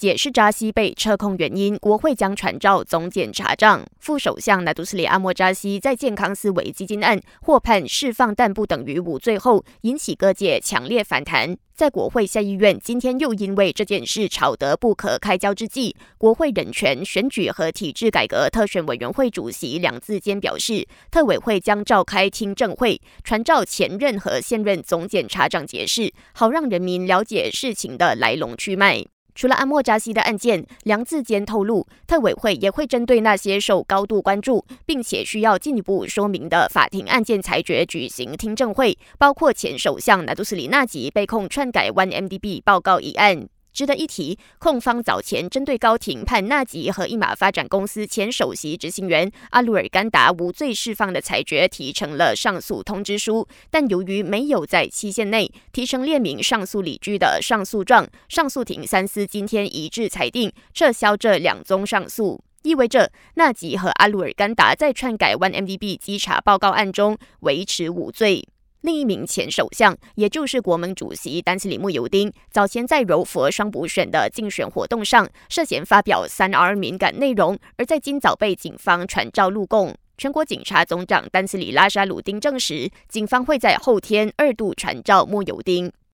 解释扎西被撤控原因，国会将传召总检察长。副首相纳杜斯里阿莫扎西在健康思维基金案获判释放，但不等于无罪后，引起各界强烈反弹。在国会下议院今天又因为这件事吵得不可开交之际，国会人权、选举和体制改革特选委员会主席梁自坚表示，特委会将召开听证会，传召前任和现任总检察长解释，好让人民了解事情的来龙去脉。除了阿莫扎西的案件，梁志坚透露，特委会也会针对那些受高度关注，并且需要进一步说明的法庭案件裁决举行听证会，包括前首相纳杜斯里纳吉被控篡改 OneMDB 报告一案。值得一提，控方早前针对高庭判纳吉和一马发展公司前首席执行员阿鲁尔甘达无罪释放的裁决提成了上诉通知书，但由于没有在期限内提成列明上诉理据的上诉状，上诉庭三司今天一致裁定撤销这两宗上诉，意味着纳吉和阿鲁尔甘达在篡改 OneMDB 稽查报告案中维持无罪。另一名前首相，也就是国盟主席丹斯里穆尤丁，早前在柔佛双补选的竞选活动上涉嫌发表三 R 敏感内容，而在今早被警方传召录供。全国警察总长丹斯里拉沙鲁丁证实，警方会在后天二度传召穆尤丁。